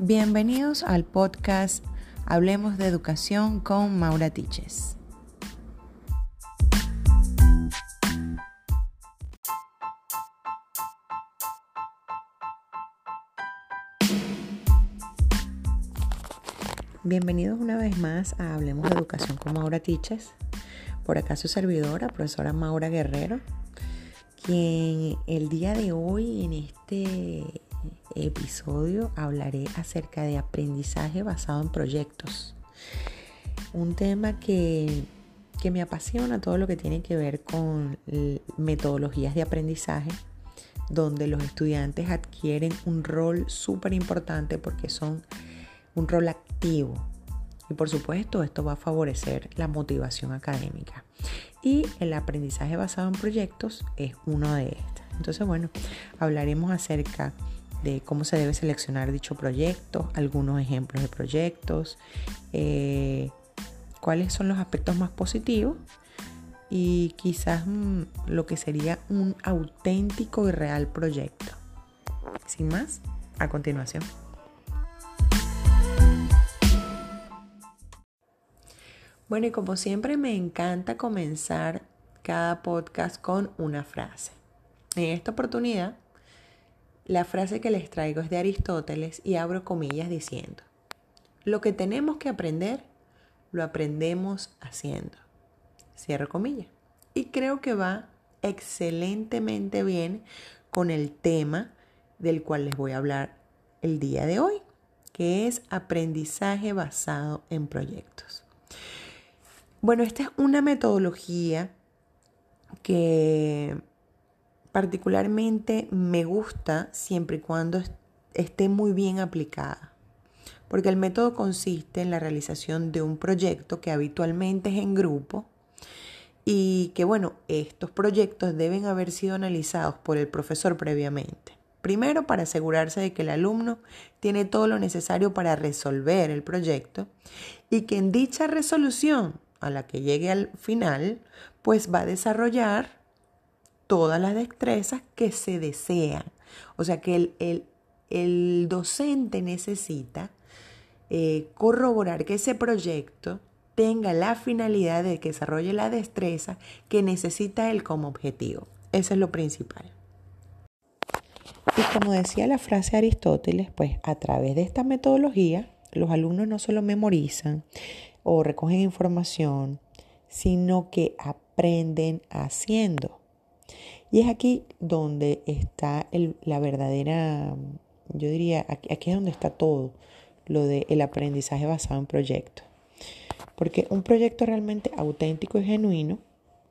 Bienvenidos al podcast Hablemos de Educación con Maura Tiches. Bienvenidos una vez más a Hablemos de Educación con Maura Tiches. Por acá su servidora, profesora Maura Guerrero, quien el día de hoy en este episodio hablaré acerca de aprendizaje basado en proyectos. Un tema que, que me apasiona todo lo que tiene que ver con metodologías de aprendizaje, donde los estudiantes adquieren un rol súper importante porque son un rol activo. Y por supuesto esto va a favorecer la motivación académica. Y el aprendizaje basado en proyectos es uno de estos. Entonces, bueno, hablaremos acerca de cómo se debe seleccionar dicho proyecto, algunos ejemplos de proyectos, eh, cuáles son los aspectos más positivos y quizás mm, lo que sería un auténtico y real proyecto. Sin más, a continuación. Bueno, y como siempre me encanta comenzar cada podcast con una frase. En esta oportunidad la frase que les traigo es de Aristóteles y abro comillas diciendo, lo que tenemos que aprender, lo aprendemos haciendo. Cierro comillas. Y creo que va excelentemente bien con el tema del cual les voy a hablar el día de hoy, que es aprendizaje basado en proyectos. Bueno, esta es una metodología que particularmente me gusta siempre y cuando esté muy bien aplicada, porque el método consiste en la realización de un proyecto que habitualmente es en grupo y que bueno, estos proyectos deben haber sido analizados por el profesor previamente. Primero, para asegurarse de que el alumno tiene todo lo necesario para resolver el proyecto y que en dicha resolución a la que llegue al final, pues va a desarrollar todas las destrezas que se desean. O sea que el, docente necesita eh, corroborar que ese proyecto tenga la finalidad de que desarrolle la destreza que necesita él como objetivo. Eso es lo principal. Y como decía la frase de Aristóteles, pues a través de esta metodología, los alumnos no solo memorizan o recogen información, sino que aprenden haciendo. Y es aquí donde está la verdadera, yo diría, aquí, es donde está todo lo del aprendizaje basado en proyectos. Porque un proyecto realmente auténtico y genuino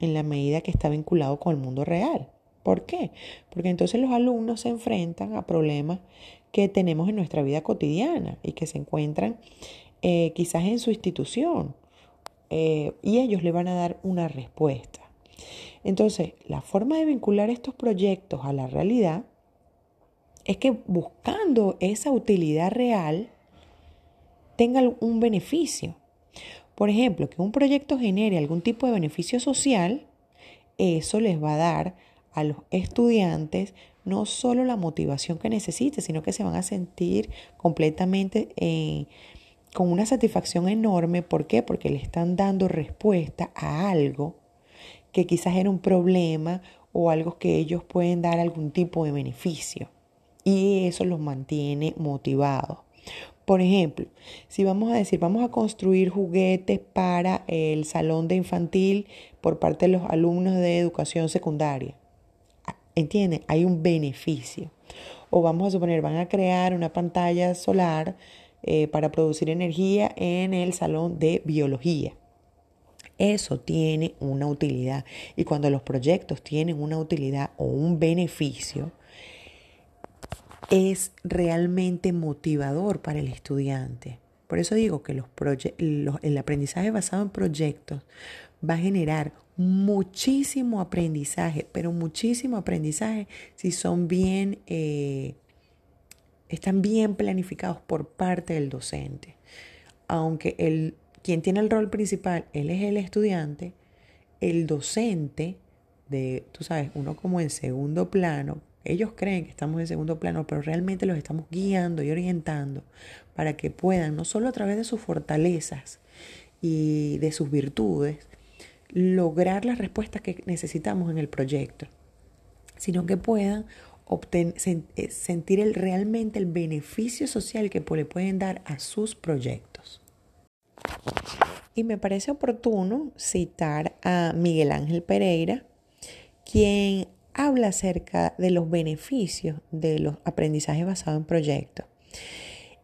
en la medida que está vinculado con el mundo real. ¿Por qué? Porque entonces los alumnos se enfrentan a problemas que tenemos en nuestra vida cotidiana y que se encuentran eh, quizás en su institución eh, y ellos le van a dar una respuesta. Entonces, la forma de vincular estos proyectos a la realidad es que buscando esa utilidad real tenga un beneficio. Por ejemplo, que un proyecto genere algún tipo de beneficio social, eso les va a dar a los estudiantes no solo la motivación que necesiten, sino que se van a sentir completamente eh, con una satisfacción enorme. ¿Por qué? Porque le están dando respuesta a algo que quizás era un problema o algo que ellos pueden dar algún tipo de beneficio. Y eso los mantiene motivados. Por ejemplo, si vamos a decir, vamos a construir juguetes para el salón de infantil por parte de los alumnos de educación secundaria. ¿Entienden? Hay un beneficio. O vamos a suponer, van a crear una pantalla solar eh, para producir energía en el salón de biología. Eso tiene una utilidad. Y cuando los proyectos tienen una utilidad o un beneficio, es realmente motivador para el estudiante. Por eso digo que los el aprendizaje basado en proyectos va a generar muchísimo aprendizaje, pero muchísimo aprendizaje si son bien, eh, están bien planificados por parte del docente. Aunque el quien tiene el rol principal, él es el estudiante, el docente, de, tú sabes, uno como en segundo plano, ellos creen que estamos en segundo plano, pero realmente los estamos guiando y orientando para que puedan, no solo a través de sus fortalezas y de sus virtudes, lograr las respuestas que necesitamos en el proyecto, sino que puedan eh, sentir realmente el beneficio social que le pueden dar a sus proyectos. Y me parece oportuno citar a Miguel Ángel Pereira, quien habla acerca de los beneficios de los aprendizajes basados en proyectos.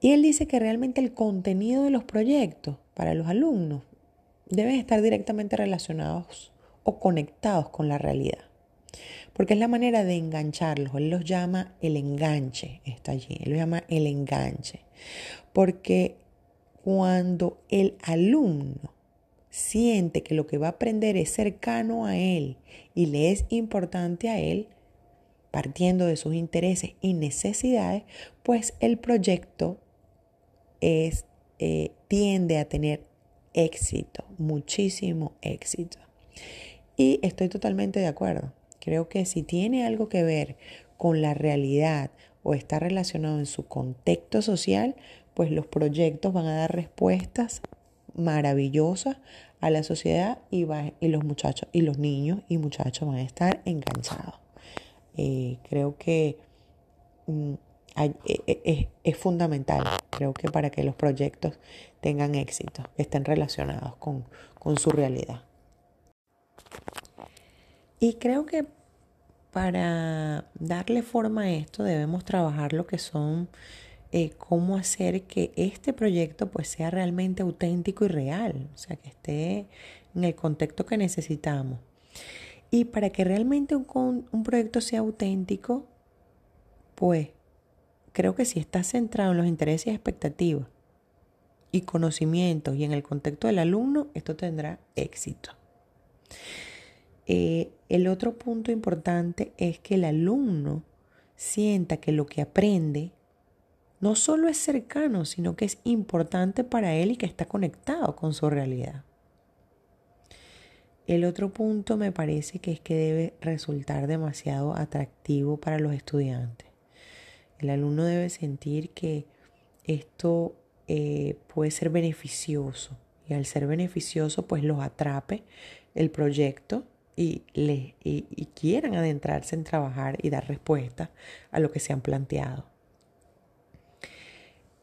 Y él dice que realmente el contenido de los proyectos para los alumnos deben estar directamente relacionados o conectados con la realidad. Porque es la manera de engancharlos. Él los llama el enganche, está allí. Él lo llama el enganche. Porque cuando el alumno siente que lo que va a aprender es cercano a él y le es importante a él, partiendo de sus intereses y necesidades, pues el proyecto es, eh, tiende a tener éxito, muchísimo éxito. Y estoy totalmente de acuerdo. Creo que si tiene algo que ver con la realidad o está relacionado en su contexto social, pues los proyectos van a dar respuestas maravillosas a la sociedad y, y los muchachos y los niños y muchachos van a estar enganchados. Eh, creo que mm, e, e, es, fundamental, creo que para que los proyectos tengan éxito, estén relacionados con, con su realidad. Y creo que para darle forma a esto debemos trabajar lo que son eh, cómo hacer que este proyecto pues sea realmente auténtico y real, o sea, que esté en el contexto que necesitamos. Y para que realmente un, proyecto sea auténtico, pues creo que si está centrado en los intereses y expectativas y conocimientos y en el contexto del alumno, esto tendrá éxito. Eh, el otro punto importante es que el alumno sienta que lo que aprende no solo es cercano, sino que es importante para él y que está conectado con su realidad. El otro punto me parece que es que debe resultar demasiado atractivo para los estudiantes. El alumno debe sentir que esto eh, puede ser beneficioso y al ser beneficioso pues los atrape el proyecto y, le, y quieran adentrarse en trabajar y dar respuesta a lo que se han planteado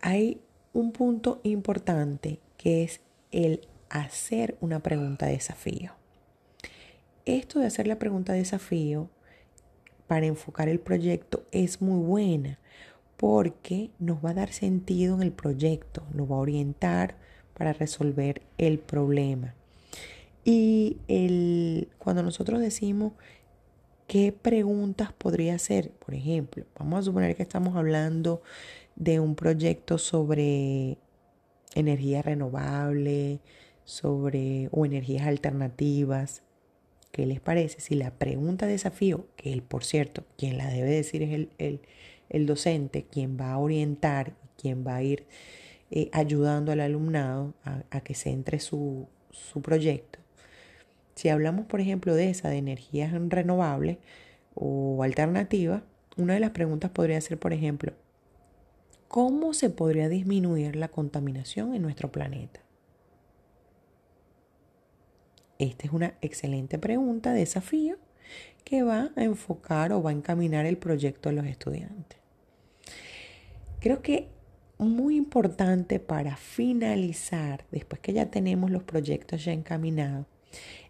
hay un punto importante que es el hacer una pregunta de desafío. Esto de hacer la pregunta de desafío para enfocar el proyecto es muy buena porque nos va a dar sentido en el proyecto, nos va a orientar para resolver el problema. Y el, cuando nosotros decimos qué preguntas podría hacer, por ejemplo, vamos a suponer que estamos hablando de un proyecto sobre energía renovable, sobre o energías alternativas. ¿Qué les parece? Si la pregunta desafío, que él, por cierto, quien la debe decir es el, el, docente, quien va a orientar, quien va a ir eh, ayudando al alumnado a, a que se entre su, su proyecto. Si hablamos, por ejemplo, de esa, de energías renovables o alternativas, una de las preguntas podría ser, por ejemplo, ¿Cómo se podría disminuir la contaminación en nuestro planeta? Esta es una excelente pregunta, desafío, que va a enfocar o va a encaminar el proyecto de los estudiantes. Creo que muy importante para finalizar, después que ya tenemos los proyectos ya encaminados,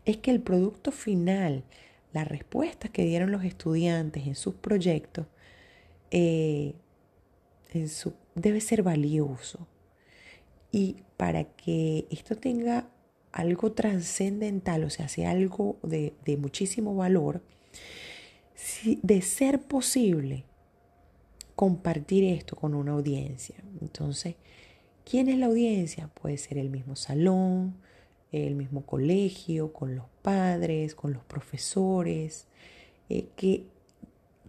es que el producto final, las respuestas que dieron los estudiantes en sus proyectos, eh, debe ser valioso. Y para que esto tenga algo trascendental, o sea, sea algo de, muchísimo valor, de ser posible compartir esto con una audiencia. Entonces, ¿quién es la audiencia? Puede ser el mismo salón, el mismo colegio, con los padres, con los profesores, eh, que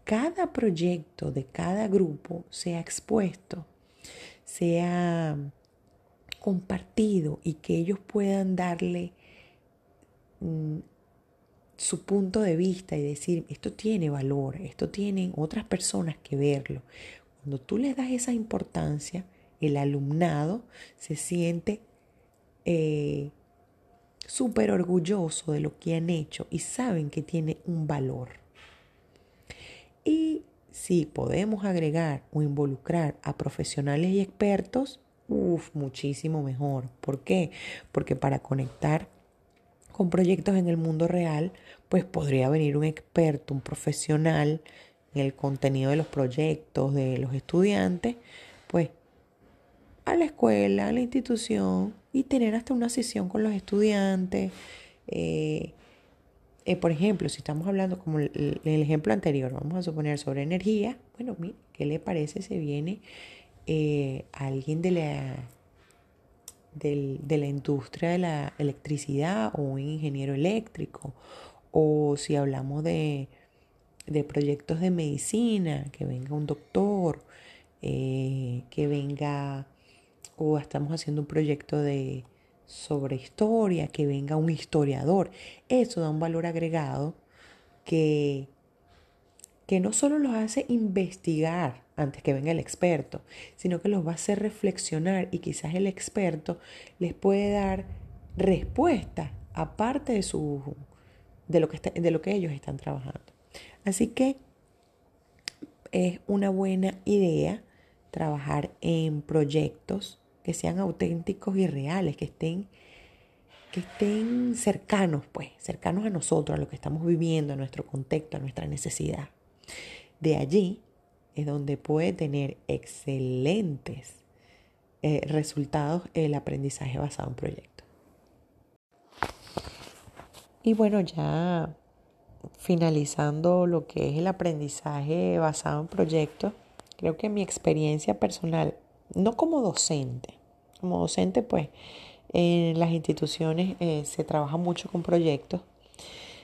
cada proyecto de cada grupo sea expuesto, sea compartido y que ellos puedan darle mm, su punto de vista y decir, esto tiene valor, esto tienen otras personas que verlo. Cuando tú le das esa importancia, el alumnado se siente eh, súper orgulloso de lo que han hecho y saben que tiene un valor. Y si podemos agregar o involucrar a profesionales y expertos, uff, muchísimo mejor. ¿Por qué? Porque para conectar con proyectos en el mundo real, pues podría venir un experto, un profesional en el contenido de los proyectos de los estudiantes, pues a la escuela, a la institución y tener hasta una sesión con los estudiantes. Eh, eh, por ejemplo, si estamos hablando como el, el, ejemplo anterior, vamos a suponer sobre energía, bueno, mire, ¿qué le parece si viene eh, alguien de la, de la industria de la electricidad o un ingeniero eléctrico? O si hablamos de, de proyectos de medicina, que venga un doctor, eh, que venga, o estamos haciendo un proyecto de sobre historia, que venga un historiador. Eso da un valor agregado que, que no solo los hace investigar antes que venga el experto, sino que los va a hacer reflexionar y quizás el experto les puede dar respuesta aparte de, su, de, lo, que de lo que ellos están trabajando. Así que es una buena idea trabajar en proyectos que sean auténticos y reales, que estén, que estén cercanos, pues, cercanos a nosotros, a lo que estamos viviendo, a nuestro contexto, a nuestra necesidad. De allí es donde puede tener excelentes eh, resultados el aprendizaje basado en proyectos. Y bueno, ya finalizando lo que es el aprendizaje basado en proyectos, creo que mi experiencia personal, no como docente, como docente pues en las instituciones eh, se trabaja mucho con proyectos,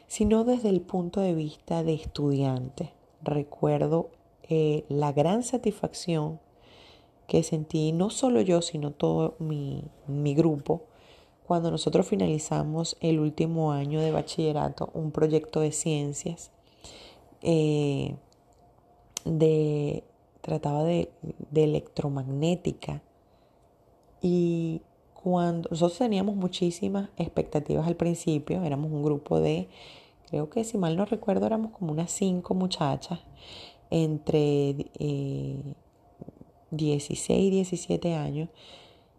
sino desde el punto de vista de estudiante. Recuerdo eh, la gran satisfacción que sentí no solo yo, sino todo mi, mi grupo, cuando nosotros finalizamos el último año de bachillerato, un proyecto de ciencias, eh, de, trataba de, de, electromagnética. Y cuando nosotros teníamos muchísimas expectativas al principio, éramos un grupo de, creo que si mal no recuerdo, éramos como unas cinco muchachas entre 16 y 17 años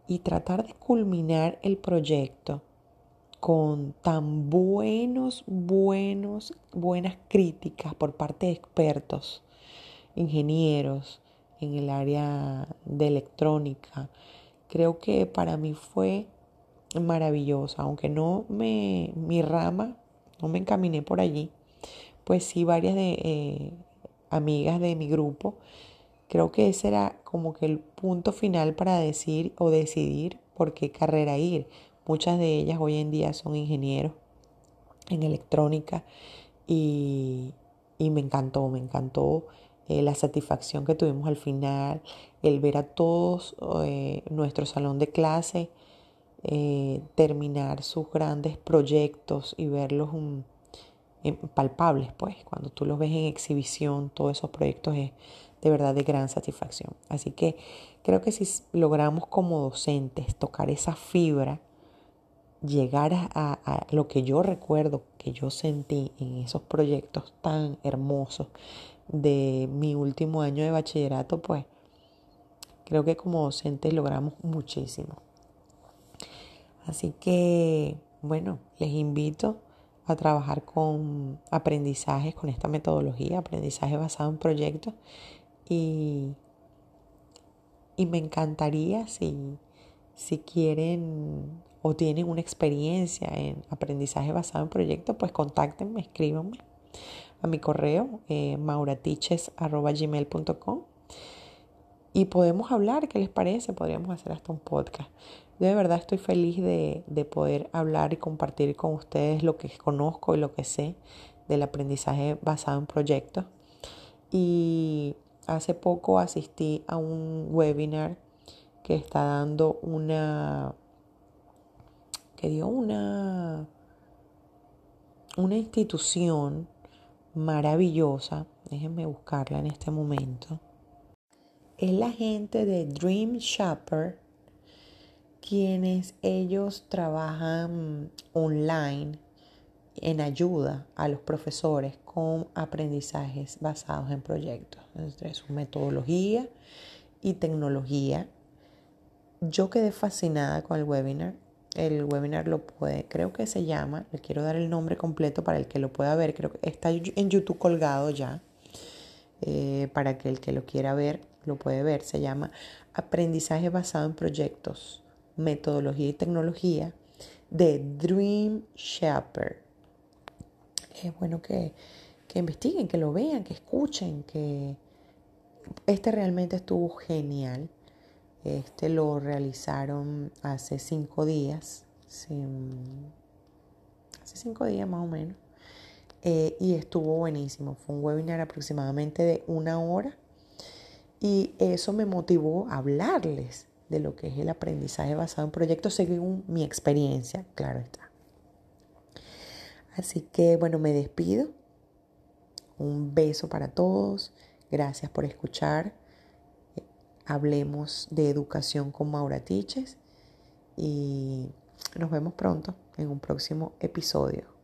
y tratar de culminar el proyecto con tan buenos, buenos, buenas críticas por parte de expertos, ingenieros en el área de electrónica, creo que para mí fue maravillosa, aunque no me, mi rama, no me encaminé por allí, pues sí varias de eh, amigas de mi grupo, creo que ese era como que el punto final para decir o decidir por qué carrera ir. Muchas de ellas hoy en día son ingenieros en electrónica y, me encantó, me encantó eh, la satisfacción que tuvimos al final, el ver a todos eh, nuestro salón de clase eh, terminar sus grandes proyectos y verlos un, palpables, pues, cuando tú los ves en exhibición, todos esos proyectos es de verdad de gran satisfacción. Así que creo que si logramos como docentes tocar esa fibra, llegar a, lo que yo recuerdo, que yo sentí en esos proyectos tan hermosos de mi último año de bachillerato, pues creo que como docentes logramos muchísimo. Así que, bueno, les invito a trabajar con aprendizajes, con esta metodología, aprendizaje basado en proyectos. Y, y me encantaría si, si quieren o tienen una experiencia en aprendizaje basado en proyectos, pues contáctenme, escríbanme a mi correo eh, mauratiches.gmail.com y podemos hablar, ¿qué les parece? Podríamos hacer hasta un podcast. Yo de verdad estoy feliz de, de poder hablar y compartir con ustedes lo que conozco y lo que sé del aprendizaje basado en proyectos. Y hace poco asistí a un webinar que está dando una, que dio una, una institución maravillosa, déjenme buscarla en este momento, es la gente de Dream Shopper, quienes ellos trabajan online en ayuda a los profesores con aprendizajes basados en proyectos. Entre su metodología y tecnología. Yo quedé fascinada con el webinar. El webinar lo puede, creo que se llama, le quiero dar el nombre completo para el que lo pueda ver, creo que está en YouTube colgado ya, eh, para que el que lo quiera ver lo puede ver. Se llama Aprendizaje basado en proyectos, metodología y tecnología de Dream Shaper es bueno que, que investiguen, que lo vean, que escuchen, que este realmente estuvo genial. Este lo realizaron hace cinco días, hace cinco días más o menos, eh, y estuvo buenísimo. Fue un webinar aproximadamente de una hora y eso me motivó a hablarles de lo que es el aprendizaje basado en proyectos según mi experiencia, claro está. Así que bueno, me despido. Un beso para todos. Gracias por escuchar. Hablemos de educación con Maura Tiches y nos vemos pronto en un próximo episodio.